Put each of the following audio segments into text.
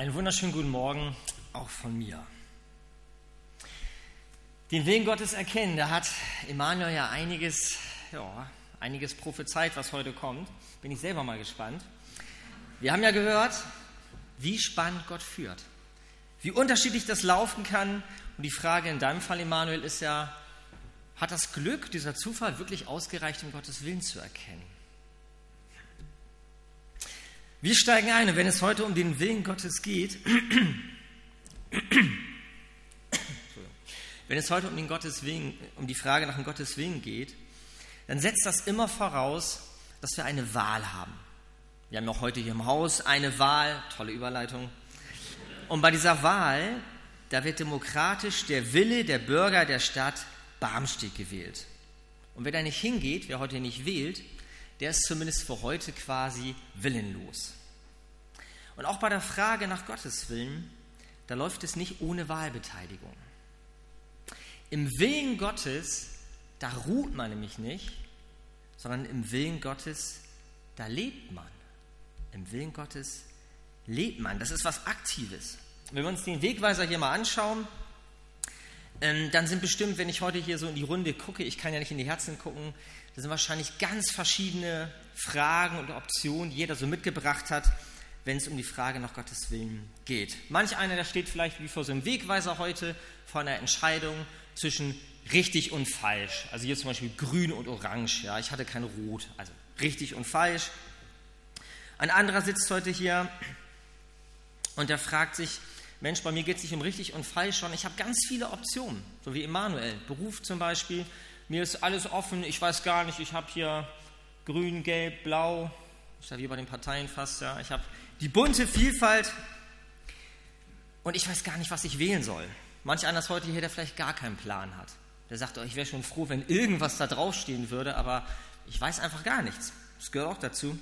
Einen wunderschönen guten Morgen auch von mir. Den Willen Gottes erkennen, da hat Emanuel ja einiges, ja, einiges prophezeit, was heute kommt. Bin ich selber mal gespannt. Wir haben ja gehört, wie spannend Gott führt, wie unterschiedlich das laufen kann. Und die Frage in deinem Fall, Emanuel, ist ja, hat das Glück, dieser Zufall wirklich ausgereicht, um Gottes Willen zu erkennen? Wir steigen ein und wenn es heute um den Willen Gottes geht, wenn es heute um, den Gottes Willen, um die Frage nach dem Gottes Willen geht, dann setzt das immer voraus, dass wir eine Wahl haben. Wir haben noch heute hier im Haus eine Wahl, tolle Überleitung. Und bei dieser Wahl, da wird demokratisch der Wille der Bürger der Stadt Barmstedt gewählt. Und wer da nicht hingeht, wer heute nicht wählt, der ist zumindest für heute quasi willenlos. Und auch bei der Frage nach Gottes Willen, da läuft es nicht ohne Wahlbeteiligung. Im Willen Gottes, da ruht man nämlich nicht, sondern im Willen Gottes, da lebt man. Im Willen Gottes lebt man. Das ist was Aktives. Wenn wir uns den Wegweiser hier mal anschauen, ähm, dann sind bestimmt, wenn ich heute hier so in die Runde gucke, ich kann ja nicht in die Herzen gucken, da sind wahrscheinlich ganz verschiedene Fragen und Optionen, die jeder so mitgebracht hat, wenn es um die Frage nach Gottes Willen geht. Manch einer, der steht vielleicht wie vor so einem Wegweiser heute vor einer Entscheidung zwischen richtig und falsch. Also hier zum Beispiel grün und orange. Ja, ich hatte kein Rot. Also richtig und falsch. Ein anderer sitzt heute hier und der fragt sich, Mensch, bei mir geht es nicht um richtig und falsch, sondern ich habe ganz viele Optionen, so wie Emanuel. Beruf zum Beispiel, mir ist alles offen, ich weiß gar nicht, ich habe hier grün, gelb, blau, ist ja wie bei den Parteien fast, ja. Ich habe die bunte Vielfalt und ich weiß gar nicht, was ich wählen soll. Manch einer ist heute hier, der vielleicht gar keinen Plan hat. Der sagt, oh, ich wäre schon froh, wenn irgendwas da draufstehen würde, aber ich weiß einfach gar nichts. Das gehört auch dazu.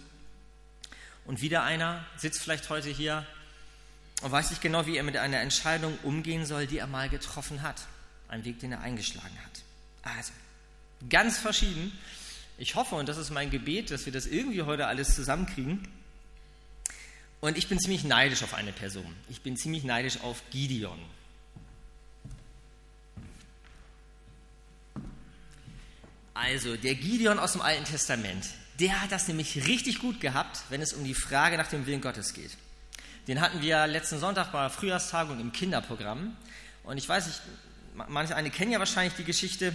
Und wieder einer sitzt vielleicht heute hier und weiß nicht genau, wie er mit einer Entscheidung umgehen soll, die er mal getroffen hat. Ein Weg, den er eingeschlagen hat. Also, ganz verschieden. Ich hoffe, und das ist mein Gebet, dass wir das irgendwie heute alles zusammenkriegen. Und ich bin ziemlich neidisch auf eine Person. Ich bin ziemlich neidisch auf Gideon. Also, der Gideon aus dem Alten Testament, der hat das nämlich richtig gut gehabt, wenn es um die Frage nach dem Willen Gottes geht. Den hatten wir letzten Sonntag bei der Frühjahrstagung im Kinderprogramm. Und ich weiß nicht, manche eine kennen ja wahrscheinlich die Geschichte.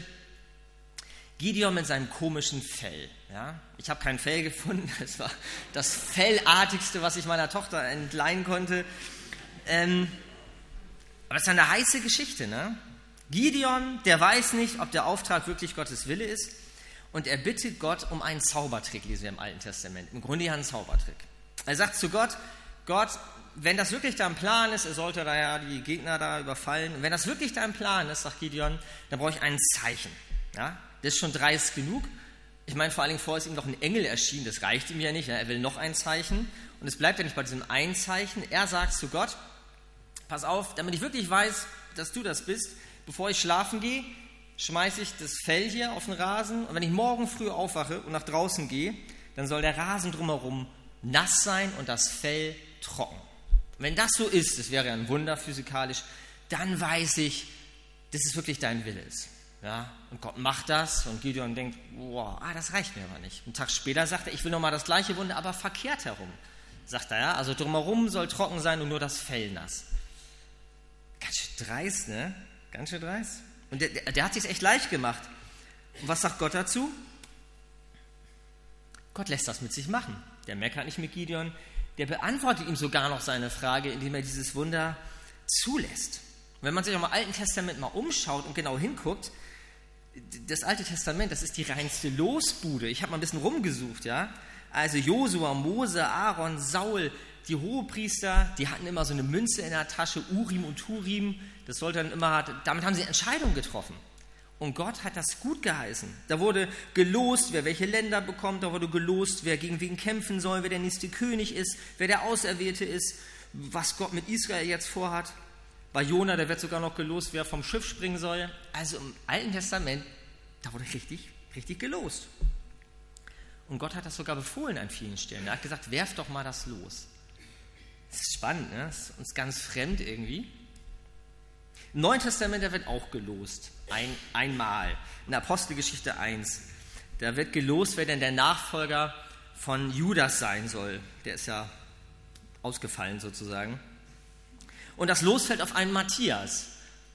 Gideon mit seinem komischen Fell. Ja? Ich habe kein Fell gefunden. Es war das Fellartigste, was ich meiner Tochter entleihen konnte. Ähm, aber es ist eine heiße Geschichte. Ne? Gideon, der weiß nicht, ob der Auftrag wirklich Gottes Wille ist. Und er bittet Gott um einen Zaubertrick, lesen wir im Alten Testament. Im Grunde ja einen Zaubertrick. Er sagt zu Gott, Gott, wenn das wirklich dein Plan ist, er sollte da ja die Gegner da überfallen, und wenn das wirklich dein Plan ist, sagt Gideon, dann brauche ich ein Zeichen. Ja? Das ist schon dreist genug. Ich meine, vor allen Dingen vorher ist ihm noch ein Engel erschienen, das reicht ihm ja nicht. Ja? Er will noch ein Zeichen. Und es bleibt ja nicht bei diesem ein Zeichen. Er sagt zu Gott, pass auf, damit ich wirklich weiß, dass du das bist, bevor ich schlafen gehe, schmeiße ich das Fell hier auf den Rasen. Und wenn ich morgen früh aufwache und nach draußen gehe, dann soll der Rasen drumherum nass sein und das Fell trocken. Wenn das so ist, das wäre ein Wunder physikalisch, dann weiß ich, dass es wirklich dein Wille ist. Ja, und Gott macht das und Gideon denkt, boah, ah, das reicht mir aber nicht. Einen Tag später sagt er, ich will nochmal das gleiche Wunder, aber verkehrt herum. Sagt er, ja, also drumherum soll trocken sein und nur das Fell nass. Ganz schön dreist, ne? Ganz schön dreist. Und der, der, hat sich echt leicht gemacht. Und was sagt Gott dazu? Gott lässt das mit sich machen. Der meckert nicht mit Gideon, der beantwortet ihm sogar noch seine Frage, indem er dieses Wunder zulässt. Wenn man sich auch im Alten Testament mal umschaut und genau hinguckt, das Alte Testament, das ist die reinste Losbude. Ich habe mal ein bisschen rumgesucht, ja. Also Josua, Mose, Aaron, Saul, die Hohepriester, die hatten immer so eine Münze in der Tasche, Urim und Turim. Das sollte dann immer, damit haben sie Entscheidungen getroffen. Und Gott hat das gut geheißen. Da wurde gelost, wer welche Länder bekommt, da wurde gelost, wer gegen wen kämpfen soll, wer der nächste König ist, wer der Auserwählte ist, was Gott mit Israel jetzt vorhat. Bei Jona, da wird sogar noch gelost, wer vom Schiff springen soll. Also im Alten Testament, da wurde richtig, richtig gelost. Und Gott hat das sogar befohlen an vielen Stellen. Er hat gesagt, werft doch mal das los. Das ist spannend, ne? das ist uns ganz fremd irgendwie. Im Neuen Testament, da wird auch gelost. Ein, einmal. In Apostelgeschichte 1. Da wird gelost, wer denn der Nachfolger von Judas sein soll. Der ist ja ausgefallen sozusagen. Und das Los fällt auf einen Matthias.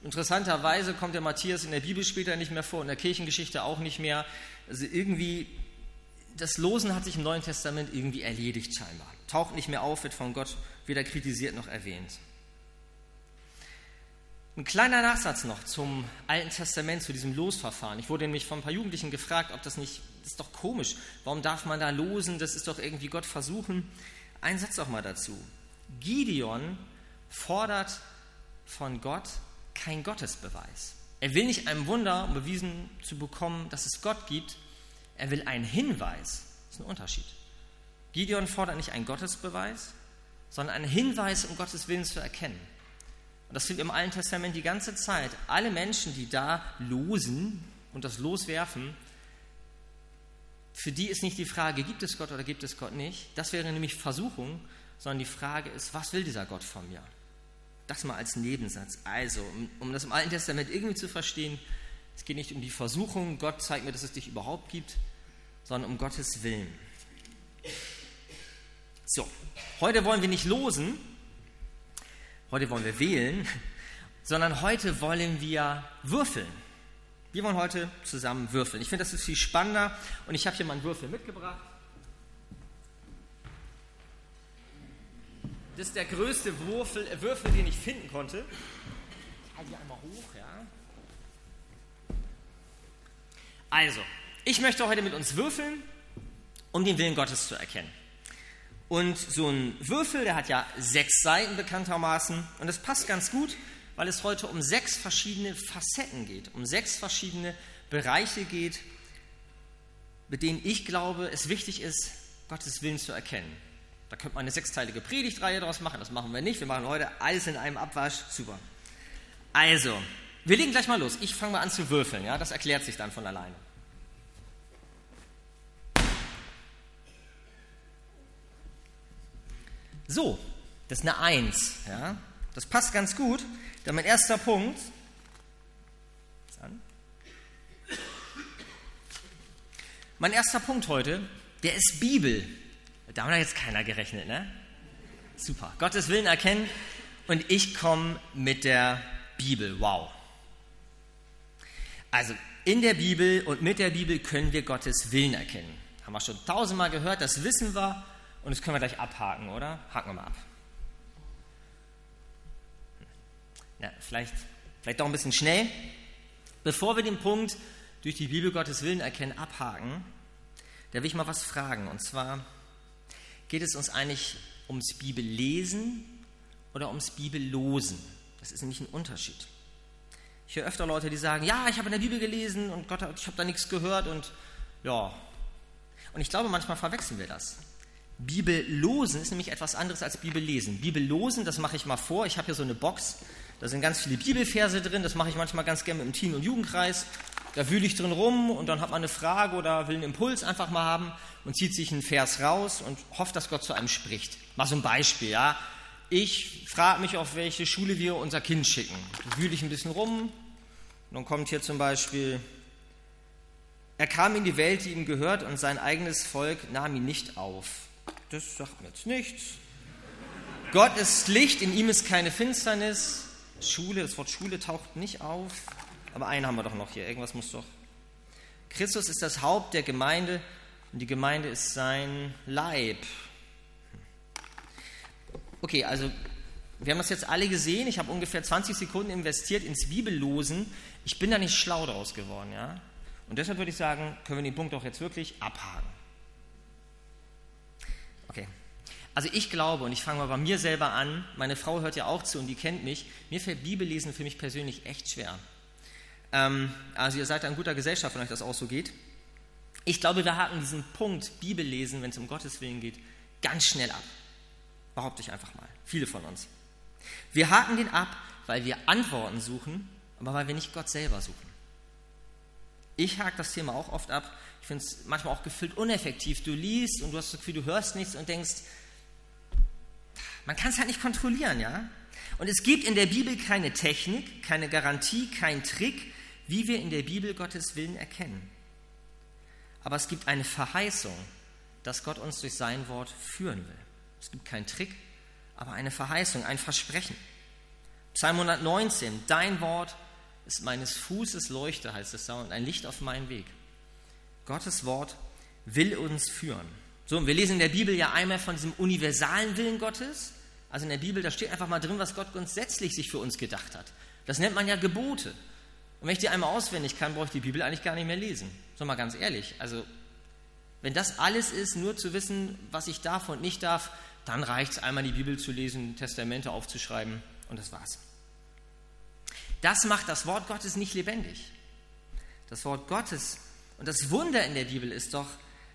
Interessanterweise kommt der Matthias in der Bibel später nicht mehr vor, in der Kirchengeschichte auch nicht mehr. Also irgendwie, das Losen hat sich im Neuen Testament irgendwie erledigt scheinbar. Taucht nicht mehr auf, wird von Gott weder kritisiert noch erwähnt. Ein kleiner Nachsatz noch zum Alten Testament, zu diesem Losverfahren. Ich wurde nämlich von ein paar Jugendlichen gefragt, ob das nicht, das ist doch komisch, warum darf man da losen, das ist doch irgendwie Gott versuchen. Ein Satz auch mal dazu. Gideon fordert von Gott kein Gottesbeweis. Er will nicht ein Wunder, um bewiesen zu bekommen, dass es Gott gibt. Er will einen Hinweis. Das ist ein Unterschied. Gideon fordert nicht einen Gottesbeweis, sondern einen Hinweis, um Gottes Willen zu erkennen. Und das sind im Alten Testament die ganze Zeit. Alle Menschen, die da losen und das loswerfen, für die ist nicht die Frage, gibt es Gott oder gibt es Gott nicht. Das wäre nämlich Versuchung, sondern die Frage ist, was will dieser Gott von mir? Das mal als Nebensatz. Also, um, um das im Alten Testament irgendwie zu verstehen, es geht nicht um die Versuchung, Gott zeigt mir, dass es dich überhaupt gibt, sondern um Gottes Willen. So, heute wollen wir nicht losen, heute wollen wir wählen, sondern heute wollen wir würfeln. Wir wollen heute zusammen würfeln. Ich finde, das ist viel spannender und ich habe hier mal einen Würfel mitgebracht. Das ist der größte Würfel, äh, Würfel den ich finden konnte. Ich halte hier einmal hoch, ja. Also, ich möchte heute mit uns würfeln, um den Willen Gottes zu erkennen. Und so ein Würfel, der hat ja sechs Seiten bekanntermaßen. Und das passt ganz gut, weil es heute um sechs verschiedene Facetten geht, um sechs verschiedene Bereiche geht, mit denen ich glaube, es wichtig ist, Gottes Willen zu erkennen. Da könnte man eine sechsteilige Predigtreihe daraus machen. Das machen wir nicht. Wir machen heute alles in einem Abwasch. Super. Also, wir legen gleich mal los. Ich fange mal an zu würfeln. Ja, das erklärt sich dann von alleine. So, das ist eine Eins. Ja, das passt ganz gut. Dann mein erster Punkt. Mein erster Punkt heute, der ist Bibel. Damit hat jetzt keiner gerechnet, ne? Super. Gottes Willen erkennen und ich komme mit der Bibel. Wow. Also in der Bibel und mit der Bibel können wir Gottes Willen erkennen. Haben wir schon tausendmal gehört, das wissen wir und das können wir gleich abhaken, oder? Haken wir mal ab. Ja, vielleicht, vielleicht doch ein bisschen schnell. Bevor wir den Punkt durch die Bibel Gottes Willen erkennen abhaken, da will ich mal was fragen. Und zwar, geht es uns eigentlich ums Bibellesen oder ums Bibellosen? Das ist nämlich ein Unterschied. Ich höre öfter Leute, die sagen, ja, ich habe in der Bibel gelesen und Gott, ich habe da nichts gehört und ja. Und ich glaube, manchmal verwechseln wir das. Bibellosen ist nämlich etwas anderes als Bibellesen. Bibellosen, das mache ich mal vor. Ich habe hier so eine Box, da sind ganz viele Bibelverse drin. Das mache ich manchmal ganz gerne im Teen- und Jugendkreis. Da wühle ich drin rum und dann hat man eine Frage oder will einen Impuls einfach mal haben und zieht sich einen Vers raus und hofft, dass Gott zu einem spricht. Mal so ein Beispiel, ja. Ich frage mich, auf welche Schule wir unser Kind schicken. Da wühle ich ein bisschen rum und dann kommt hier zum Beispiel, er kam in die Welt, die ihm gehört und sein eigenes Volk nahm ihn nicht auf. Das sagt mir jetzt nichts. Gott ist Licht, in ihm ist keine Finsternis. Schule, das Wort Schule taucht nicht auf. Aber einen haben wir doch noch hier. Irgendwas muss doch. Christus ist das Haupt der Gemeinde und die Gemeinde ist sein Leib. Okay, also wir haben das jetzt alle gesehen. Ich habe ungefähr 20 Sekunden investiert ins Bibellosen. Ich bin da nicht schlau draus geworden, ja. Und deshalb würde ich sagen, können wir den Punkt doch jetzt wirklich abhaken. Okay. Also ich glaube, und ich fange mal bei mir selber an, meine Frau hört ja auch zu und die kennt mich, mir fällt Bibellesen für mich persönlich echt schwer. Ähm, also ihr seid in guter Gesellschaft, wenn euch das auch so geht. Ich glaube, wir haken diesen Punkt Bibellesen, wenn es um Gottes Willen geht, ganz schnell ab. Behaupte ich einfach mal. Viele von uns. Wir haken den ab, weil wir Antworten suchen, aber weil wir nicht Gott selber suchen. Ich hake das Thema auch oft ab. Ich finde es manchmal auch gefüllt uneffektiv. Du liest und du hast das Gefühl, du hörst nichts und denkst, Man kann es halt nicht kontrollieren, ja? Und es gibt in der Bibel keine Technik, keine Garantie, keinen Trick, wie wir in der Bibel Gottes Willen erkennen. Aber es gibt eine Verheißung, dass Gott uns durch sein Wort führen will. Es gibt keinen Trick, aber eine Verheißung, ein Versprechen. Psalm 119, dein Wort ist meines Fußes Leuchte, heißt es da, und ein Licht auf meinen Weg. Gottes Wort will uns führen. So, und wir lesen in der Bibel ja einmal von diesem universalen Willen Gottes. Also in der Bibel, da steht einfach mal drin, was Gott grundsätzlich sich für uns gedacht hat. Das nennt man ja Gebote. Und wenn ich die einmal auswendig kann, brauche ich die Bibel eigentlich gar nicht mehr lesen. So mal ganz ehrlich. Also, wenn das alles ist, nur zu wissen, was ich darf und nicht darf, dann reicht es einmal die Bibel zu lesen, Testamente aufzuschreiben und das war's. Das macht das Wort Gottes nicht lebendig. Das Wort Gottes und das Wunder in der Bibel ist doch,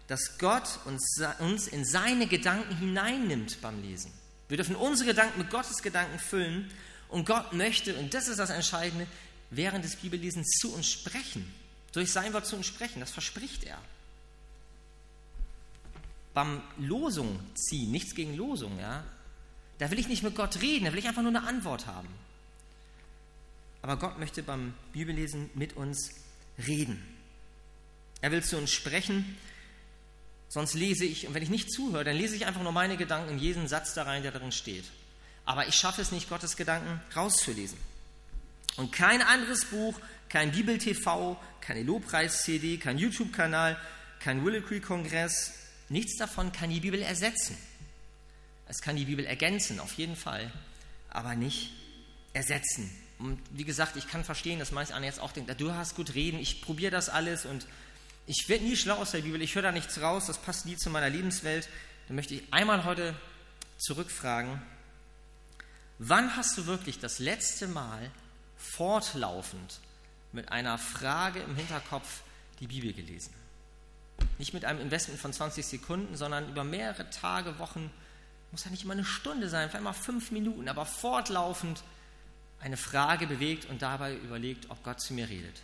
dass Gott uns, uns in seine Gedanken hineinnimmt beim Lesen. Wir dürfen unsere Gedanken mit Gottes Gedanken füllen und Gott möchte, und das ist das Entscheidende, während des Bibellesens zu uns sprechen. Durch sein Wort zu uns sprechen, das verspricht er. Beim Losung ziehen, nichts gegen Losung, ja, da will ich nicht mit Gott reden, da will ich einfach nur eine Antwort haben. Aber Gott möchte beim Bibellesen mit uns reden. Er will zu uns sprechen, sonst lese ich, und wenn ich nicht zuhöre, dann lese ich einfach nur meine Gedanken in jeden Satz da rein, der darin steht. Aber ich schaffe es nicht, Gottes Gedanken rauszulesen. Und kein anderes Buch, kein Bibel-TV, keine Lobpreis-CD, kein YouTube-Kanal, kein Willow Creek-Kongress, nichts davon kann die Bibel ersetzen. Es kann die Bibel ergänzen, auf jeden Fall, aber nicht ersetzen. Und wie gesagt, ich kann verstehen, dass manch einer jetzt auch denkt, du hast gut reden, ich probiere das alles und ich werde nie schlau aus der Bibel, ich höre da nichts raus, das passt nie zu meiner Lebenswelt. Dann möchte ich einmal heute zurückfragen, wann hast du wirklich das letzte Mal fortlaufend mit einer Frage im Hinterkopf die Bibel gelesen. Nicht mit einem Investment von 20 Sekunden, sondern über mehrere Tage, Wochen, muss ja nicht immer eine Stunde sein, vielleicht mal fünf Minuten, aber fortlaufend eine Frage bewegt und dabei überlegt, ob Gott zu mir redet.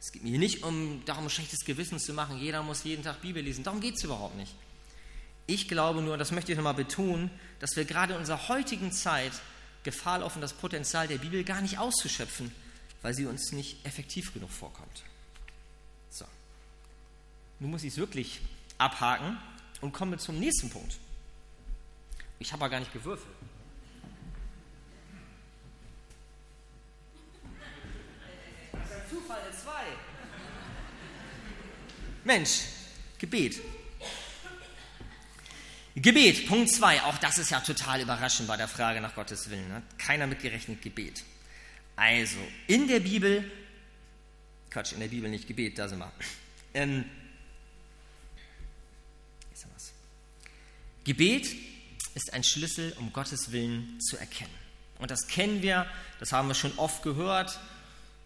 Es geht mir nicht um darum, schlechtes Gewissen zu machen, jeder muss jeden Tag Bibel lesen. Darum geht es überhaupt nicht. Ich glaube nur, das möchte ich nochmal betonen, dass wir gerade in unserer heutigen Zeit Gefahr laufen, das Potenzial der Bibel gar nicht auszuschöpfen, weil sie uns nicht effektiv genug vorkommt. So. Nun muss ich es wirklich abhaken und komme zum nächsten Punkt. Ich habe aber gar nicht gewürfelt. Das ist ein Zufall in zwei. Mensch, Gebet. Gebet, Punkt 2, auch das ist ja total überraschend bei der Frage nach Gottes Willen. Ne? Keiner mitgerechnet Gebet. Also, in der Bibel, Quatsch, in der Bibel nicht Gebet, da sind wir. Ähm, Gebet ist ein Schlüssel, um Gottes Willen zu erkennen. Und das kennen wir, das haben wir schon oft gehört,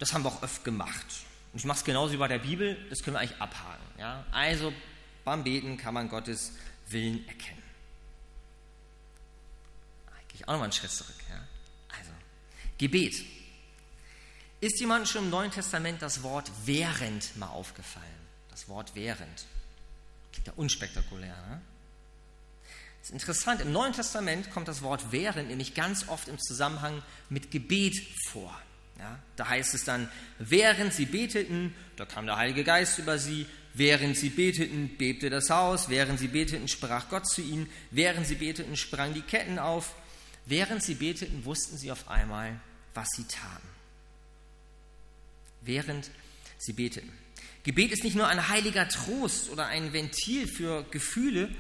das haben wir auch oft gemacht. Und ich mache es genauso wie bei der Bibel, das können wir eigentlich abhaken. Ja? Also beim Beten kann man Gottes Willen erkennen ich auch nochmal einen Schritt zurück. Ja? Also, Gebet. Ist jemandem schon im Neuen Testament das Wort während mal aufgefallen? Das Wort während. Klingt ja unspektakulär, ne? Das ist interessant, im Neuen Testament kommt das Wort während nämlich ganz oft im Zusammenhang mit Gebet vor. Ja, da heißt es dann, während sie beteten, da kam der Heilige Geist über sie, während sie beteten, bebte das Haus, während sie beteten, sprach Gott zu ihnen, während sie beteten, sprangen die Ketten auf, Während sie beteten, wussten sie auf einmal, was sie taten. Während sie beteten. Gebet ist nicht nur ein heiliger Trost oder ein Ventil für Gefühle,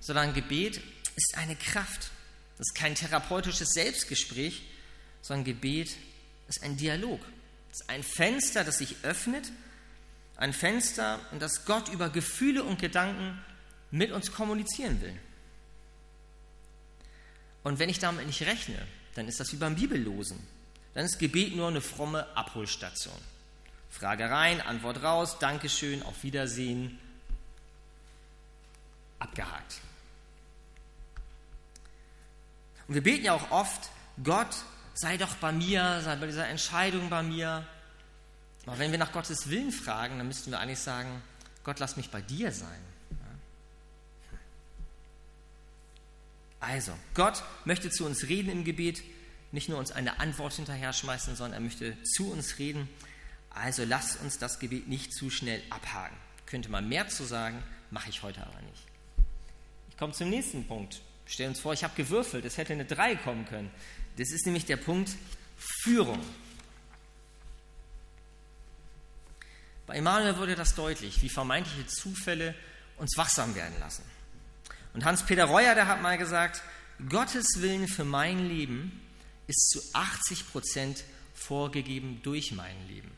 sondern Gebet ist eine Kraft. Das ist kein therapeutisches Selbstgespräch, sondern Gebet ist ein Dialog. Es ist ein Fenster, das sich öffnet, ein Fenster, in das Gott über Gefühle und Gedanken mit uns kommunizieren will. Und wenn ich damit nicht rechne, dann ist das wie beim Bibellosen. Dann ist Gebet nur eine fromme Abholstation. Frage rein, Antwort raus, Dankeschön, auf Wiedersehen, abgehakt. Und wir beten ja auch oft, Gott, sei doch bei mir, sei bei dieser Entscheidung bei mir. Aber wenn wir nach Gottes Willen fragen, dann müssten wir eigentlich sagen, Gott, lass mich bei dir sein. Also, Gott möchte zu uns reden im Gebet, nicht nur uns eine Antwort hinterher schmeißen, sondern er möchte zu uns reden. Also lasst uns das Gebet nicht zu schnell abhaken. Könnte man mehr zu sagen, mache ich heute aber nicht. Ich komme zum nächsten Punkt. Stellen uns vor, ich habe gewürfelt, es hätte eine 3 kommen können. Das ist nämlich der Punkt Führung. Bei Emanuel wurde das deutlich, wie vermeintliche Zufälle uns wachsam werden lassen. Und Hans-Peter Reuer, der hat mal gesagt, Gottes Willen für mein Leben ist zu 80 Prozent vorgegeben durch mein Leben.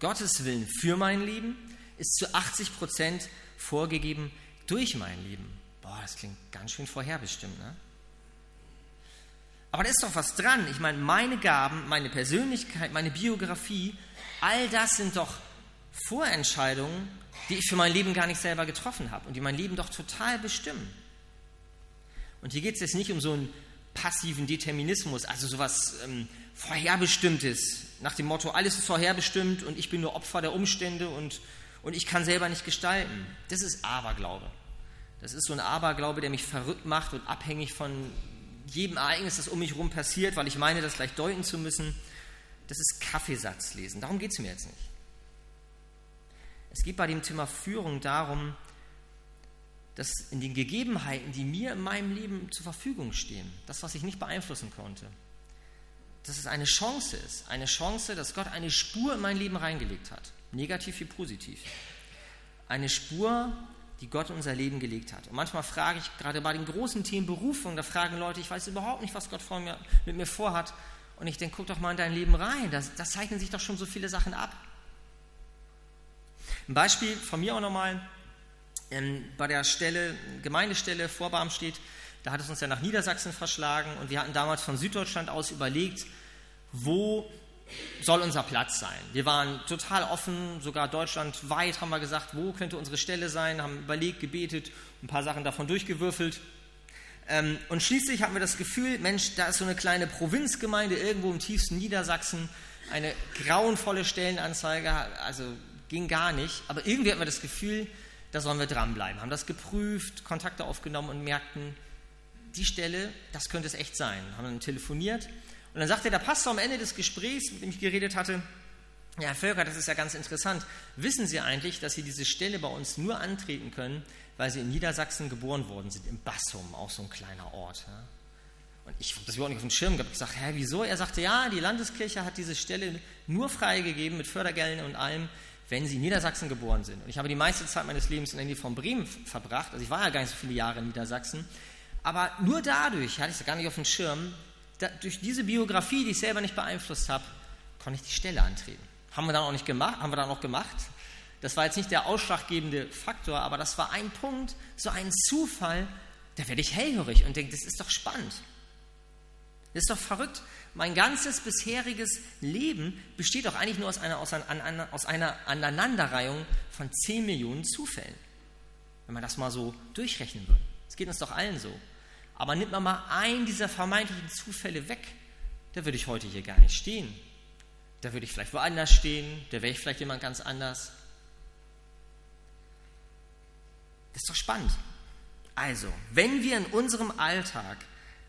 Gottes Willen für mein Leben ist zu 80 Prozent vorgegeben durch mein Leben. Boah, das klingt ganz schön vorherbestimmt, ne? Aber da ist doch was dran. Ich meine, meine Gaben, meine Persönlichkeit, meine Biografie, all das sind doch Vorentscheidungen, die ich für mein Leben gar nicht selber getroffen habe und die mein Leben doch total bestimmen. Und hier geht es jetzt nicht um so einen passiven Determinismus, also sowas ähm, Vorherbestimmtes, nach dem Motto, alles ist vorherbestimmt und ich bin nur Opfer der Umstände und, und ich kann selber nicht gestalten. Das ist Aberglaube. Das ist so ein Aberglaube, der mich verrückt macht und abhängig von jedem Ereignis, das um mich herum passiert, weil ich meine, das gleich deuten zu müssen. Das ist Kaffeesatz lesen. Darum geht es mir jetzt nicht. Es geht bei dem Thema Führung darum, dass in den Gegebenheiten, die mir in meinem Leben zur Verfügung stehen, das, was ich nicht beeinflussen konnte, dass es eine Chance ist, eine Chance, dass Gott eine Spur in mein Leben reingelegt hat, negativ wie positiv. Eine Spur, die Gott in unser Leben gelegt hat. Und manchmal frage ich, gerade bei den großen Themen Berufung, da fragen Leute, ich weiß überhaupt nicht, was Gott mir, mit mir vorhat. Und ich denke, guck doch mal in dein Leben rein, da zeichnen sich doch schon so viele Sachen ab. Ein Beispiel von mir auch nochmal. Bei der Stelle, Gemeindestelle vor Barmstedt, da hat es uns ja nach Niedersachsen verschlagen und wir hatten damals von Süddeutschland aus überlegt, wo soll unser Platz sein. Wir waren total offen, sogar deutschlandweit haben wir gesagt, wo könnte unsere Stelle sein, haben überlegt, gebetet, ein paar Sachen davon durchgewürfelt. Ähm, und schließlich hatten wir das Gefühl, Mensch, da ist so eine kleine Provinzgemeinde irgendwo im tiefsten Niedersachsen, eine grauenvolle Stellenanzeige, also ging gar nicht. Aber irgendwie hatten wir das Gefühl, da sollen wir dranbleiben. Haben das geprüft, Kontakte aufgenommen und merkten, die Stelle, das könnte es echt sein. Haben dann telefoniert und dann sagte der Pastor am Ende des Gesprächs, mit dem ich geredet hatte, ja, Herr Völker, das ist ja ganz interessant. Wissen Sie eigentlich, dass Sie diese Stelle bei uns nur antreten können, weil Sie in Niedersachsen geboren worden sind, im Bassum, auch so ein kleiner Ort. Ja? Und ich habe das überhaupt nicht auf dem Schirm gehabt. Ich sagte, hä, wieso? Er sagte, ja, die Landeskirche hat diese Stelle nur freigegeben mit Fördergeldern und allem, wenn sie in Niedersachsen geboren sind. Und ich habe die meiste Zeit meines Lebens in der Nähe von Bremen verbracht. Also ich war ja gar nicht so viele Jahre in Niedersachsen. Aber nur dadurch, hatte ich es gar nicht auf dem Schirm, da, durch diese Biografie, die ich selber nicht beeinflusst habe, konnte ich die Stelle antreten. Haben wir dann auch nicht gemacht, haben wir dann auch gemacht. Das war jetzt nicht der ausschlaggebende Faktor, aber das war ein Punkt, so ein Zufall, da werde ich hellhörig und denke, das ist doch spannend. Das ist doch verrückt. Mein ganzes bisheriges Leben besteht doch eigentlich nur aus einer, aus einer, aus einer Aneinanderreihung von 10 Millionen Zufällen. Wenn man das mal so durchrechnen würde. Es geht uns doch allen so. Aber nimmt man mal einen dieser vermeintlichen Zufälle weg, da würde ich heute hier gar nicht stehen. Da würde ich vielleicht woanders stehen, da wäre ich vielleicht jemand ganz anders. Das ist doch spannend. Also, wenn wir in unserem Alltag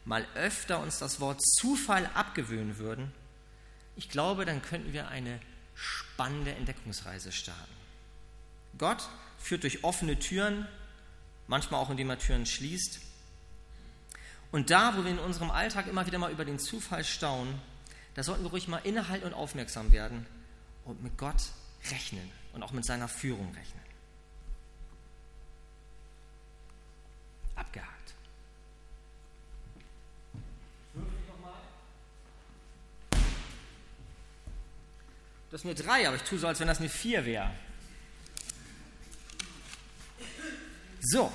mal öfter uns das Wort Zufall abgewöhnen würden, ich glaube, dann könnten wir eine spannende Entdeckungsreise starten. Gott führt durch offene Türen, manchmal auch indem er Türen schließt. Und da, wo wir in unserem Alltag immer wieder mal über den Zufall staunen, da sollten wir ruhig mal innehalten und aufmerksam werden und mit Gott rechnen und auch mit seiner Führung rechnen. Abgehakt. Das ist eine 3, aber ich tue so, als wenn das eine 4 wäre. So,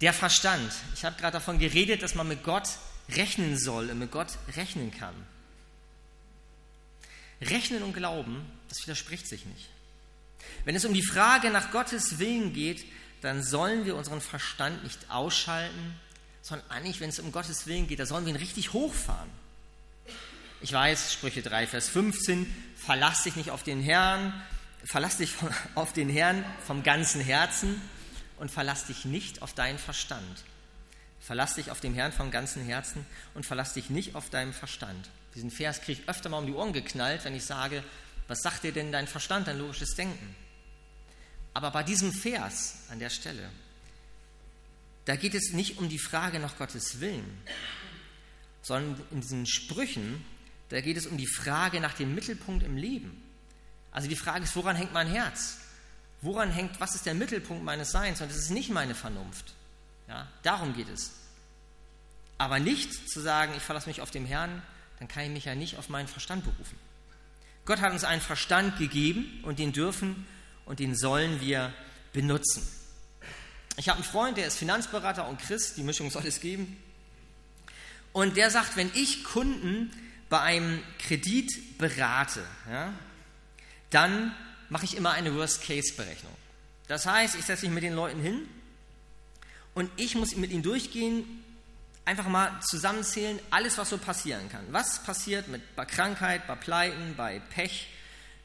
der Verstand. Ich habe gerade davon geredet, dass man mit Gott rechnen soll und mit Gott rechnen kann. Rechnen und Glauben, das widerspricht sich nicht. Wenn es um die Frage nach Gottes Willen geht, dann sollen wir unseren Verstand nicht ausschalten, sondern eigentlich, wenn es um Gottes Willen geht, da sollen wir ihn richtig hochfahren. Ich weiß, Sprüche 3, Vers 15, verlass dich nicht auf den Herrn, verlass dich auf den Herrn vom ganzen Herzen und verlass dich nicht auf deinen Verstand. Verlass dich auf den Herrn vom ganzen Herzen und verlass dich nicht auf deinen Verstand. Diesen Vers kriege ich öfter mal um die Ohren geknallt, wenn ich sage, was sagt dir denn dein Verstand, dein logisches Denken? Aber bei diesem Vers an der Stelle, da geht es nicht um die Frage nach Gottes Willen, sondern in diesen Sprüchen, da geht es um die Frage nach dem Mittelpunkt im Leben. Also die Frage ist, woran hängt mein Herz? Woran hängt, was ist der Mittelpunkt meines Seins? Und das ist nicht meine Vernunft. Ja, darum geht es. Aber nicht zu sagen, ich verlasse mich auf den Herrn, dann kann ich mich ja nicht auf meinen Verstand berufen. Gott hat uns einen Verstand gegeben und den dürfen und den sollen wir benutzen. Ich habe einen Freund, der ist Finanzberater und Christ, die Mischung soll es geben. Und der sagt, wenn ich Kunden bei einem Kredit berate, ja, dann mache ich immer eine Worst-Case-Berechnung. Das heißt, ich setze mich mit den Leuten hin und ich muss mit ihnen durchgehen, einfach mal zusammenzählen, alles, was so passieren kann. Was passiert mit, bei Krankheit, bei Pleiten, bei Pech?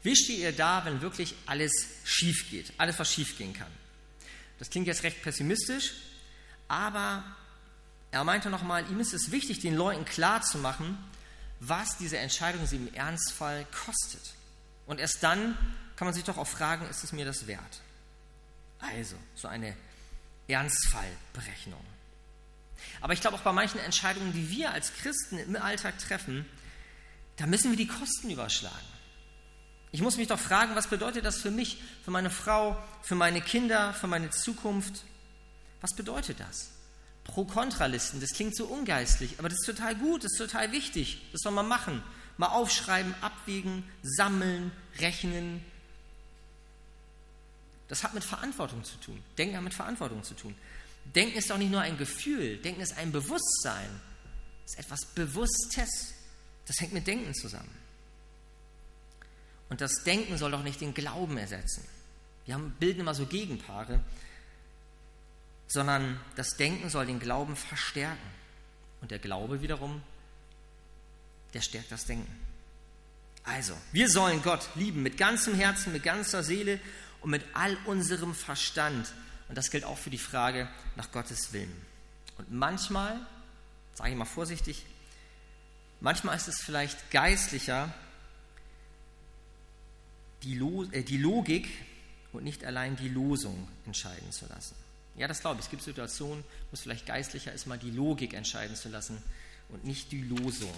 Wie steht ihr da, wenn wirklich alles schief geht? Alles, was schief gehen kann. Das klingt jetzt recht pessimistisch, aber er meinte nochmal, ihm ist es wichtig, den Leuten klarzumachen, was diese Entscheidung sie im Ernstfall kostet. Und erst dann kann man sich doch auch fragen, ist es mir das wert? Also, so eine Ernstfallberechnung. Aber ich glaube auch bei manchen Entscheidungen, die wir als Christen im Alltag treffen, da müssen wir die Kosten überschlagen. Ich muss mich doch fragen, was bedeutet das für mich, für meine Frau, für meine Kinder, für meine Zukunft? Was bedeutet das? Pro-Kontralisten, das klingt so ungeistlich, aber das ist total gut, das ist total wichtig. Das soll man machen. Mal aufschreiben, abwägen, sammeln, rechnen. Das hat mit Verantwortung zu tun. Denken hat mit Verantwortung zu tun. Denken ist doch nicht nur ein Gefühl, Denken ist ein Bewusstsein. Das ist etwas Bewusstes. Das hängt mit Denken zusammen. Und das Denken soll doch nicht den Glauben ersetzen. Wir haben, bilden immer so Gegenpaare, sondern das Denken soll den Glauben verstärken. Und der Glaube wiederum, der stärkt das Denken. Also, wir sollen Gott lieben mit ganzem Herzen, mit ganzer Seele und mit all unserem Verstand. Und das gilt auch für die Frage nach Gottes Willen. Und manchmal, sage ich mal vorsichtig, manchmal ist es vielleicht geistlicher, die, äh, Logik und nicht allein die Losung entscheiden zu lassen. Ja, das glaube ich. Es gibt Situationen, wo es vielleicht geistlicher ist, mal die Logik entscheiden zu lassen und nicht die Losung.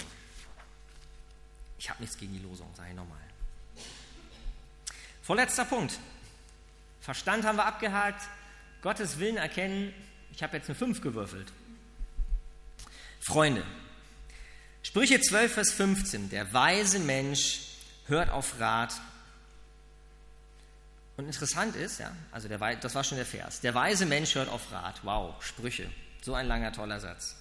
Ich habe nichts gegen die Losung, sage ich nochmal. Vorletzter Punkt. Verstand haben wir abgehakt, Gottes Willen erkennen. Ich habe jetzt eine 5 gewürfelt. Freunde, Sprüche 12, Vers 15. Der weise Mensch hört auf Rat. Und interessant ist, ja, also der, das war schon der Vers. Der weise Mensch hört auf Rat. Wow, Sprüche. So ein langer, toller Satz.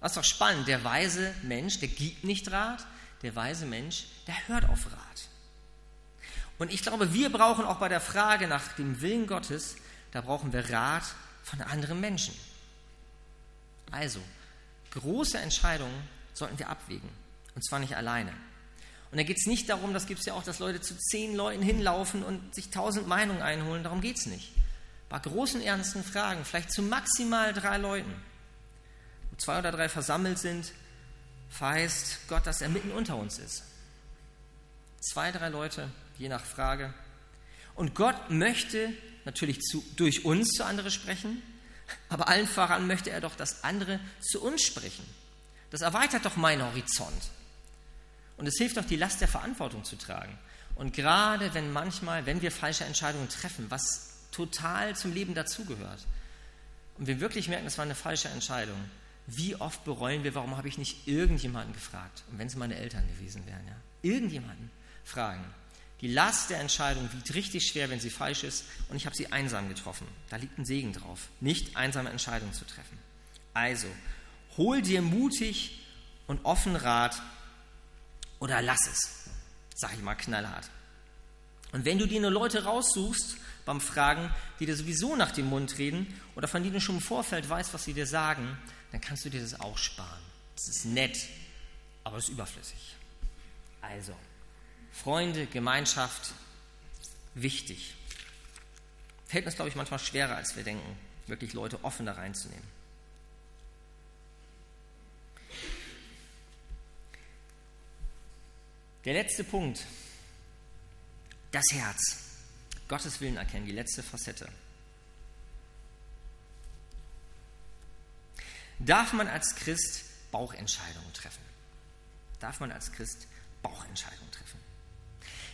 Was doch spannend. Der weise Mensch, der gibt nicht Rat. Der weise Mensch, der hört auf Rat. Und ich glaube, wir brauchen auch bei der Frage nach dem Willen Gottes da brauchen wir Rat von anderen Menschen. Also, große Entscheidungen sollten wir abwägen. Und zwar nicht alleine. Und da geht es nicht darum, das gibt es ja auch, dass Leute zu zehn Leuten hinlaufen und sich tausend Meinungen einholen. Darum geht es nicht. Bei großen, ernsten Fragen, vielleicht zu maximal drei Leuten, wo zwei oder drei versammelt sind, verheißt Gott, dass er mitten unter uns ist. Zwei, drei Leute, je nach Frage. Und Gott möchte natürlich zu, durch uns zu anderen sprechen, aber allen voran möchte er doch, dass andere zu uns sprechen. Das erweitert doch meinen Horizont. Und es hilft doch, die Last der Verantwortung zu tragen. Und gerade wenn manchmal, wenn wir falsche Entscheidungen treffen, was total zum Leben dazugehört, und wir wirklich merken, das war eine falsche Entscheidung, wie oft bereuen wir, warum habe ich nicht irgendjemanden gefragt? Und wenn es meine Eltern gewesen wären, ja. Irgendjemanden fragen. Die Last der Entscheidung wiegt richtig schwer, wenn sie falsch ist, und ich habe sie einsam getroffen. Da liegt ein Segen drauf, nicht einsame Entscheidungen zu treffen. Also, hol dir mutig und offen Rat oder lass es, sage ich mal knallhart. Und wenn du dir nur Leute raussuchst beim Fragen, die dir sowieso nach dem Mund reden oder von denen du schon im Vorfeld weißt, was sie dir sagen, dann kannst du dir das auch sparen. Das ist nett, aber es ist überflüssig. Also, Freunde, Gemeinschaft, wichtig. Fällt uns, glaube ich, manchmal schwerer, als wir denken, wirklich Leute offen da reinzunehmen. Der letzte Punkt, das Herz. Gottes Willen erkennen, die letzte Facette. Darf man als Christ Bauchentscheidungen treffen? Darf man als Christ Bauchentscheidungen treffen?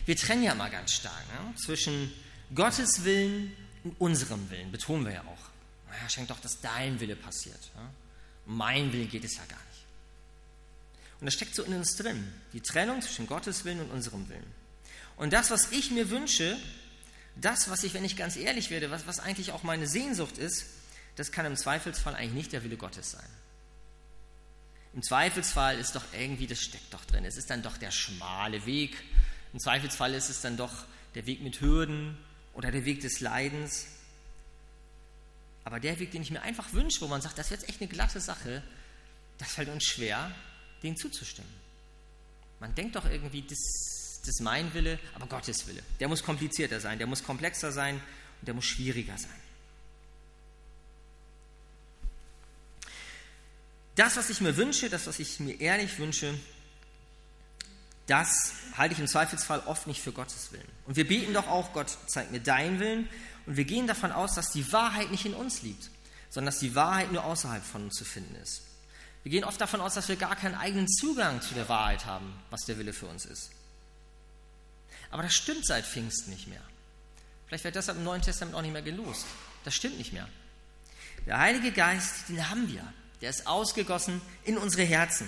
Wir trennen ja mal ganz stark ne? zwischen Gottes Willen und unserem Willen, betonen wir ja auch. Naja, schenkt doch, dass dein Wille passiert. Ja? Mein Willen geht es ja gar nicht. Und das steckt so in uns drin, die Trennung zwischen Gottes Willen und unserem Willen. Und das, was ich mir wünsche, das, was ich, wenn ich ganz ehrlich werde, was, was eigentlich auch meine Sehnsucht ist, das kann im Zweifelsfall eigentlich nicht der Wille Gottes sein. Im Zweifelsfall ist doch irgendwie, das steckt doch drin, es ist dann doch der schmale Weg. Im Zweifelsfall ist es dann doch der Weg mit Hürden oder der Weg des Leidens. Aber der Weg, den ich mir einfach wünsche, wo man sagt, das ist jetzt echt eine glatte Sache, das fällt uns schwer, dem zuzustimmen. Man denkt doch irgendwie, das, das ist mein Wille, aber Gottes Wille. Der muss komplizierter sein, der muss komplexer sein und der muss schwieriger sein. Das, was ich mir wünsche, das, was ich mir ehrlich wünsche, das halte ich im Zweifelsfall oft nicht für Gottes Willen. Und wir beten doch auch, Gott, zeig mir deinen Willen. Und wir gehen davon aus, dass die Wahrheit nicht in uns liegt, sondern dass die Wahrheit nur außerhalb von uns zu finden ist. Wir gehen oft davon aus, dass wir gar keinen eigenen Zugang zu der Wahrheit haben, was der Wille für uns ist. Aber das stimmt seit Pfingsten nicht mehr. Vielleicht wird deshalb im Neuen Testament auch nicht mehr gelost. Das stimmt nicht mehr. Der Heilige Geist, den haben wir. Der ist ausgegossen in unsere Herzen.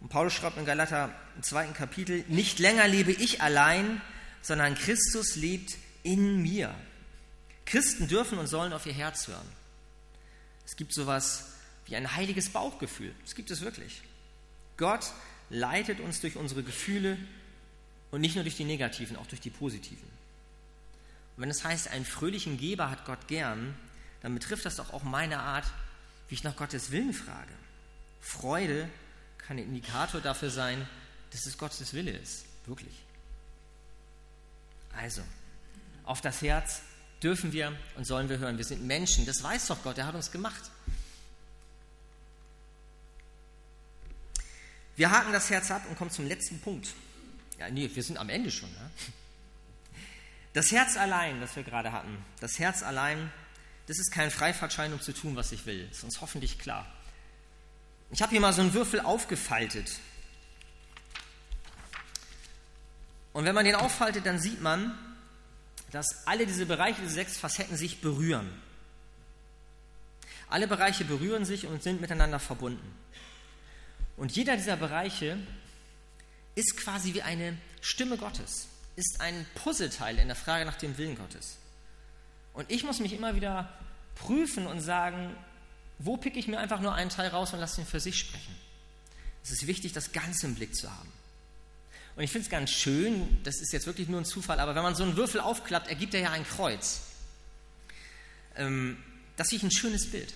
Und Paulus schreibt in Galater im zweiten Kapitel, nicht länger lebe ich allein, sondern Christus lebt in mir. Christen dürfen und sollen auf ihr Herz hören. Es gibt sowas wie ein heiliges Bauchgefühl. Das gibt es wirklich. Gott leitet uns durch unsere Gefühle und nicht nur durch die negativen, auch durch die positiven. Und wenn es heißt, einen fröhlichen Geber hat Gott gern, dann betrifft das doch auch meine Art, wie ich nach Gottes Willen frage. Freude kann ein Indikator dafür sein, dass es Gottes Wille ist. Wirklich. Also, auf das Herz dürfen wir und sollen wir hören. Wir sind Menschen, das weiß doch Gott, er hat uns gemacht. Wir haken das Herz ab und kommen zum letzten Punkt. Ja, nee, wir sind am Ende schon. Ja? Das Herz allein, das wir gerade hatten, das Herz allein das ist kein Freifahrtschein, um zu tun, was ich will. Das ist uns hoffentlich klar. Ich habe hier mal so einen Würfel aufgefaltet. Und wenn man den auffaltet, dann sieht man, dass alle diese Bereiche, diese sechs Facetten sich berühren. Alle Bereiche berühren sich und sind miteinander verbunden. Und jeder dieser Bereiche ist quasi wie eine Stimme Gottes, ist ein Puzzleteil in der Frage nach dem Willen Gottes. Und ich muss mich immer wieder prüfen und sagen, wo picke ich mir einfach nur einen Teil raus und lasse ihn für sich sprechen. Es ist wichtig, das Ganze im Blick zu haben. Und ich finde es ganz schön, das ist jetzt wirklich nur ein Zufall, aber wenn man so einen Würfel aufklappt, ergibt er ja ein Kreuz. Ähm, das finde ich ein schönes Bild.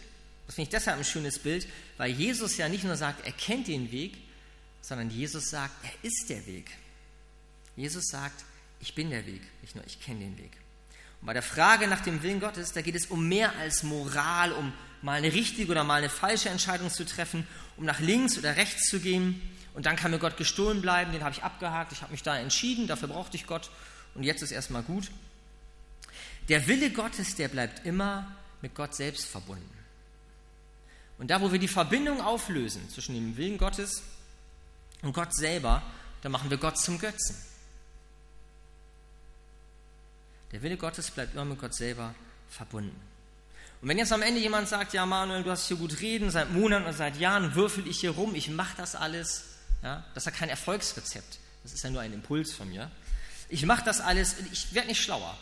Das finde ich deshalb ein schönes Bild, weil Jesus ja nicht nur sagt, er kennt den Weg, sondern Jesus sagt, er ist der Weg. Jesus sagt, ich bin der Weg, nicht nur ich kenne den Weg. Und bei der Frage nach dem Willen Gottes, da geht es um mehr als Moral, um mal eine richtige oder mal eine falsche Entscheidung zu treffen, um nach links oder rechts zu gehen. Und dann kann mir Gott gestohlen bleiben, den habe ich abgehakt, ich habe mich da entschieden, dafür brauchte ich Gott und jetzt ist erstmal gut. Der Wille Gottes, der bleibt immer mit Gott selbst verbunden. Und da, wo wir die Verbindung auflösen zwischen dem Willen Gottes und Gott selber, da machen wir Gott zum Götzen. Der Wille Gottes bleibt immer mit Gott selber verbunden. Und wenn jetzt am Ende jemand sagt, ja Manuel, du hast hier gut reden, seit Monaten oder seit Jahren würfel ich hier rum, ich mache das alles, ja, das ist ja kein Erfolgsrezept, das ist ja nur ein Impuls von mir. Ich mache das alles, ich werde nicht schlauer.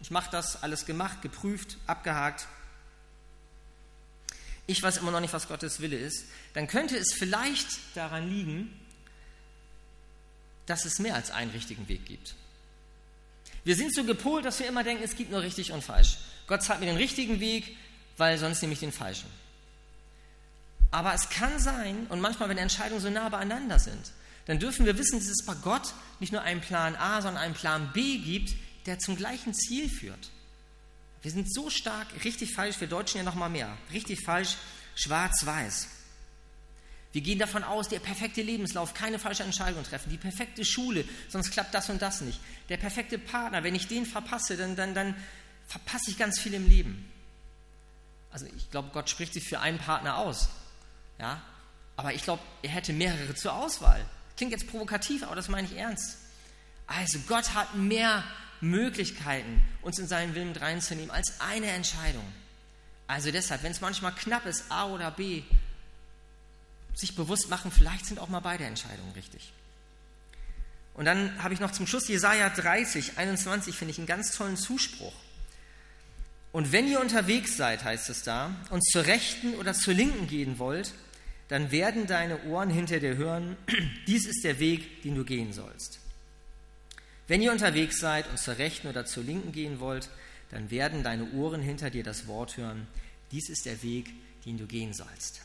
Ich mache das alles gemacht, geprüft, abgehakt. Ich weiß immer noch nicht, was Gottes Wille ist. Dann könnte es vielleicht daran liegen, dass es mehr als einen richtigen Weg gibt. Wir sind so gepolt, dass wir immer denken, es gibt nur richtig und falsch. Gott zeigt mir den richtigen Weg, weil sonst nehme ich den falschen. Aber es kann sein, und manchmal, wenn Entscheidungen so nah beieinander sind, dann dürfen wir wissen, dass es bei Gott nicht nur einen Plan A, sondern einen Plan B gibt, der zum gleichen Ziel führt. Wir sind so stark, richtig falsch, wir Deutschen ja noch mal mehr, richtig falsch, schwarz-weiß. Wir gehen davon aus, der perfekte Lebenslauf, keine falsche Entscheidung treffen, die perfekte Schule, sonst klappt das und das nicht. Der perfekte Partner, wenn ich den verpasse, dann, dann, dann verpasse ich ganz viel im Leben. Also ich glaube, Gott spricht sich für einen Partner aus. Ja? Aber ich glaube, er hätte mehrere zur Auswahl. Klingt jetzt provokativ, aber das meine ich ernst. Also Gott hat mehr Möglichkeiten, uns in seinen Willen reinzunehmen, als eine Entscheidung. Also deshalb, wenn es manchmal knapp ist, A oder B, sich bewusst machen, vielleicht sind auch mal beide Entscheidungen richtig. Und dann habe ich noch zum Schluss Jesaja 30, 21, finde ich einen ganz tollen Zuspruch. Und wenn ihr unterwegs seid, heißt es da, und zur Rechten oder zur Linken gehen wollt, dann werden deine Ohren hinter dir hören, dies ist der Weg, den du gehen sollst. Wenn ihr unterwegs seid und zur Rechten oder zur Linken gehen wollt, dann werden deine Ohren hinter dir das Wort hören, dies ist der Weg, den du gehen sollst.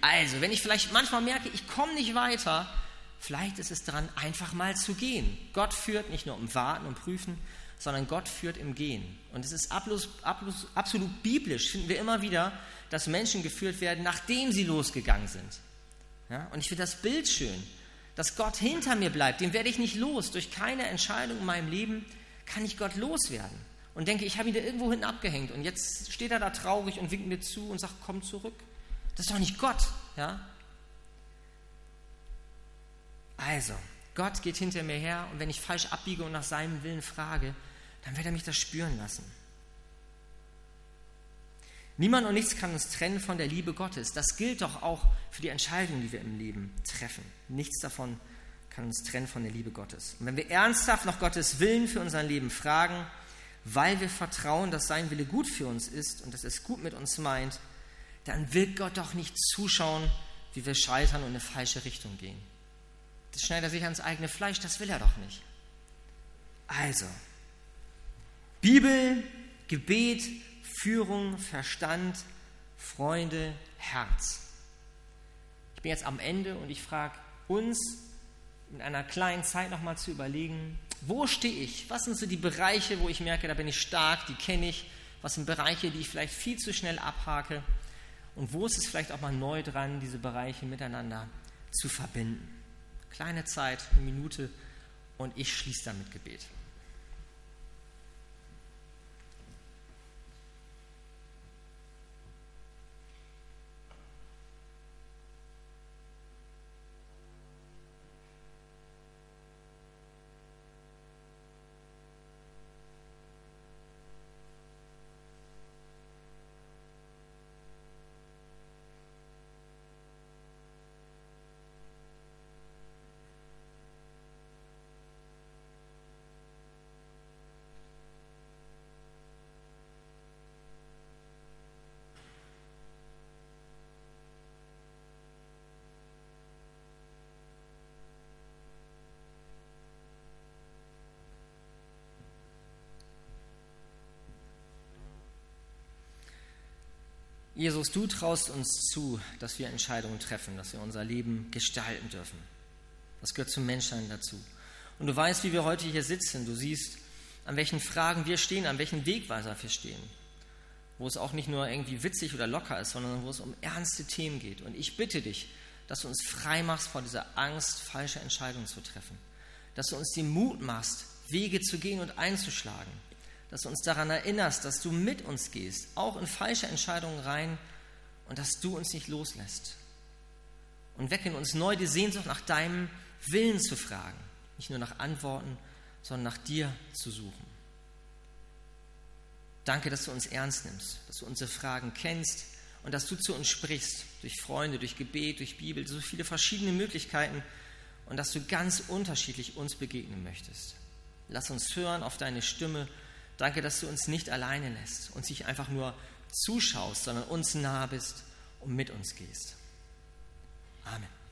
Also, wenn ich vielleicht manchmal merke, ich komme nicht weiter, vielleicht ist es dran, einfach mal zu gehen. Gott führt nicht nur im Warten und Prüfen, sondern Gott führt im Gehen. Und es ist absolut biblisch, finden wir immer wieder, dass Menschen geführt werden, nachdem sie losgegangen sind. Ja? Und ich finde das Bild schön dass Gott hinter mir bleibt, den werde ich nicht los. Durch keine Entscheidung in meinem Leben kann ich Gott loswerden. Und denke, ich habe ihn da irgendwo hinten abgehängt und jetzt steht er da traurig und winkt mir zu und sagt, komm zurück. Das ist doch nicht Gott, ja? Also, Gott geht hinter mir her und wenn ich falsch abbiege und nach seinem Willen frage, dann wird er mich das spüren lassen. Niemand und nichts kann uns trennen von der Liebe Gottes. Das gilt doch auch für die Entscheidungen, die wir im Leben treffen. Nichts davon kann uns trennen von der Liebe Gottes. Und wenn wir ernsthaft nach Gottes Willen für unser Leben fragen, weil wir vertrauen, dass sein Wille gut für uns ist und dass es gut mit uns meint, dann will Gott doch nicht zuschauen, wie wir scheitern und in eine falsche Richtung gehen. Das schneidet er sich ans eigene Fleisch, das will er doch nicht. Also, Bibel, Gebet, Führung, Verstand, Freunde, Herz. Ich bin jetzt am Ende und ich frage uns in einer kleinen Zeit nochmal zu überlegen, wo stehe ich? Was sind so die Bereiche, wo ich merke, da bin ich stark, die kenne ich? Was sind Bereiche, die ich vielleicht viel zu schnell abhake? Und wo ist es vielleicht auch mal neu dran, diese Bereiche miteinander zu verbinden? Kleine Zeit, eine Minute und ich schließe damit Gebet. Jesus, du traust uns zu, dass wir Entscheidungen treffen, dass wir unser Leben gestalten dürfen. Das gehört zum Menschsein dazu. Und du weißt, wie wir heute hier sitzen. Du siehst, an welchen Fragen wir stehen, an welchen Wegweiser wir stehen. Wo es auch nicht nur irgendwie witzig oder locker ist, sondern wo es um ernste Themen geht. Und ich bitte dich, dass du uns frei machst vor dieser Angst, falsche Entscheidungen zu treffen. Dass du uns den Mut machst, Wege zu gehen und einzuschlagen dass du uns daran erinnerst, dass du mit uns gehst, auch in falsche Entscheidungen rein und dass du uns nicht loslässt. Und wecke in uns neu die Sehnsucht nach deinem Willen zu fragen, nicht nur nach Antworten, sondern nach dir zu suchen. Danke, dass du uns ernst nimmst, dass du unsere Fragen kennst und dass du zu uns sprichst, durch Freunde, durch Gebet, durch Bibel, so viele verschiedene Möglichkeiten und dass du ganz unterschiedlich uns begegnen möchtest. Lass uns hören auf deine Stimme Danke, dass du uns nicht alleine lässt, uns nicht einfach nur zuschaust, sondern uns nah bist und mit uns gehst. Amen.